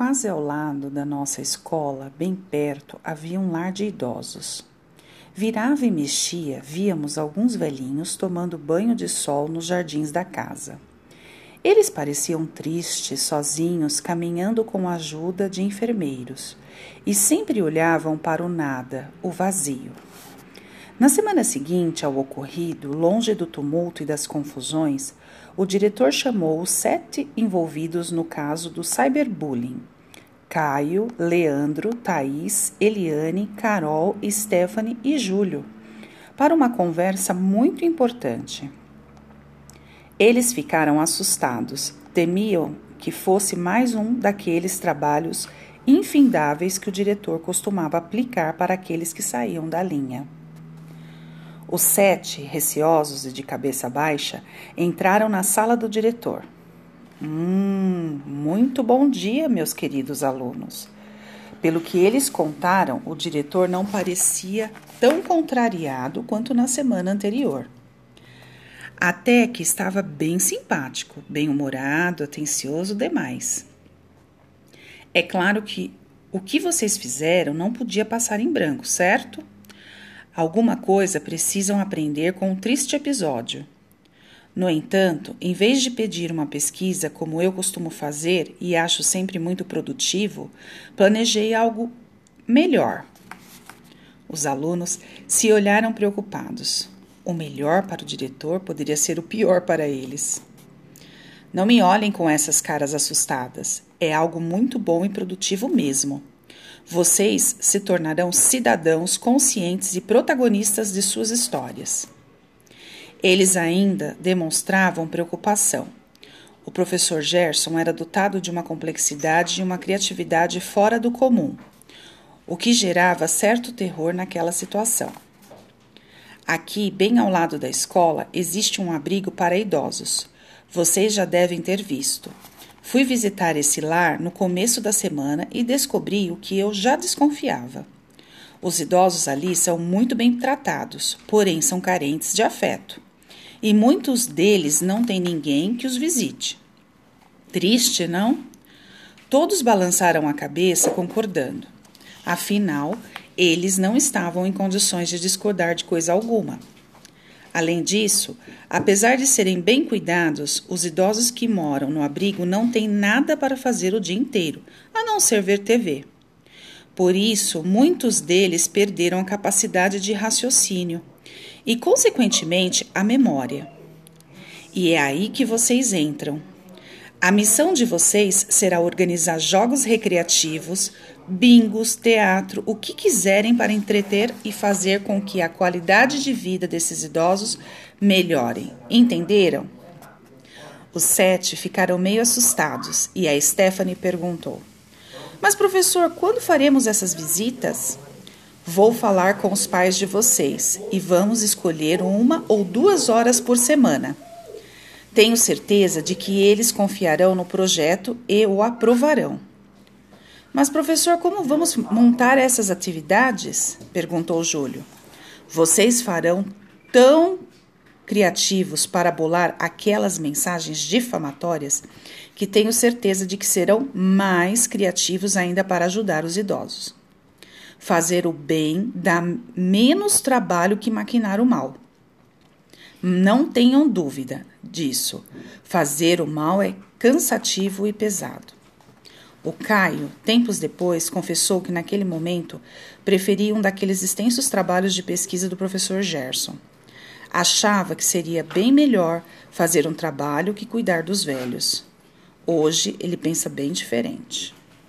Quase ao lado da nossa escola, bem perto, havia um lar de idosos. Virava e mexia, víamos alguns velhinhos tomando banho de sol nos jardins da casa. Eles pareciam tristes, sozinhos, caminhando com a ajuda de enfermeiros, e sempre olhavam para o nada, o vazio. Na semana seguinte ao ocorrido, longe do tumulto e das confusões, o diretor chamou os sete envolvidos no caso do cyberbullying. Caio, Leandro, Thaís, Eliane, Carol, Stephanie e Júlio, para uma conversa muito importante. Eles ficaram assustados, temiam que fosse mais um daqueles trabalhos infindáveis que o diretor costumava aplicar para aqueles que saíam da linha. Os sete, receosos e de cabeça baixa, entraram na sala do diretor. Hum, muito bom dia, meus queridos alunos. Pelo que eles contaram, o diretor não parecia tão contrariado quanto na semana anterior. Até que estava bem simpático, bem-humorado, atencioso demais. É claro que o que vocês fizeram não podia passar em branco, certo? Alguma coisa precisam aprender com um triste episódio. No entanto, em vez de pedir uma pesquisa como eu costumo fazer e acho sempre muito produtivo, planejei algo melhor. Os alunos se olharam preocupados. O melhor para o diretor poderia ser o pior para eles. Não me olhem com essas caras assustadas. É algo muito bom e produtivo mesmo. Vocês se tornarão cidadãos conscientes e protagonistas de suas histórias. Eles ainda demonstravam preocupação. O professor Gerson era dotado de uma complexidade e uma criatividade fora do comum, o que gerava certo terror naquela situação. Aqui, bem ao lado da escola, existe um abrigo para idosos. Vocês já devem ter visto. Fui visitar esse lar no começo da semana e descobri o que eu já desconfiava. Os idosos ali são muito bem tratados, porém são carentes de afeto. E muitos deles não têm ninguém que os visite. Triste, não? Todos balançaram a cabeça, concordando. Afinal, eles não estavam em condições de discordar de coisa alguma. Além disso, apesar de serem bem cuidados, os idosos que moram no abrigo não têm nada para fazer o dia inteiro, a não ser ver TV. Por isso, muitos deles perderam a capacidade de raciocínio e, consequentemente, a memória. E é aí que vocês entram. A missão de vocês será organizar jogos recreativos, bingos, teatro, o que quiserem para entreter e fazer com que a qualidade de vida desses idosos melhore. Entenderam? Os sete ficaram meio assustados e a Stephanie perguntou: Mas, professor, quando faremos essas visitas? Vou falar com os pais de vocês e vamos escolher uma ou duas horas por semana. Tenho certeza de que eles confiarão no projeto e o aprovarão. Mas, professor, como vamos montar essas atividades? perguntou Júlio. Vocês farão tão criativos para bolar aquelas mensagens difamatórias que tenho certeza de que serão mais criativos ainda para ajudar os idosos. Fazer o bem dá menos trabalho que maquinar o mal. Não tenham dúvida disso. Fazer o mal é cansativo e pesado. O Caio, tempos depois, confessou que naquele momento preferia um daqueles extensos trabalhos de pesquisa do professor Gerson. Achava que seria bem melhor fazer um trabalho que cuidar dos velhos. Hoje ele pensa bem diferente.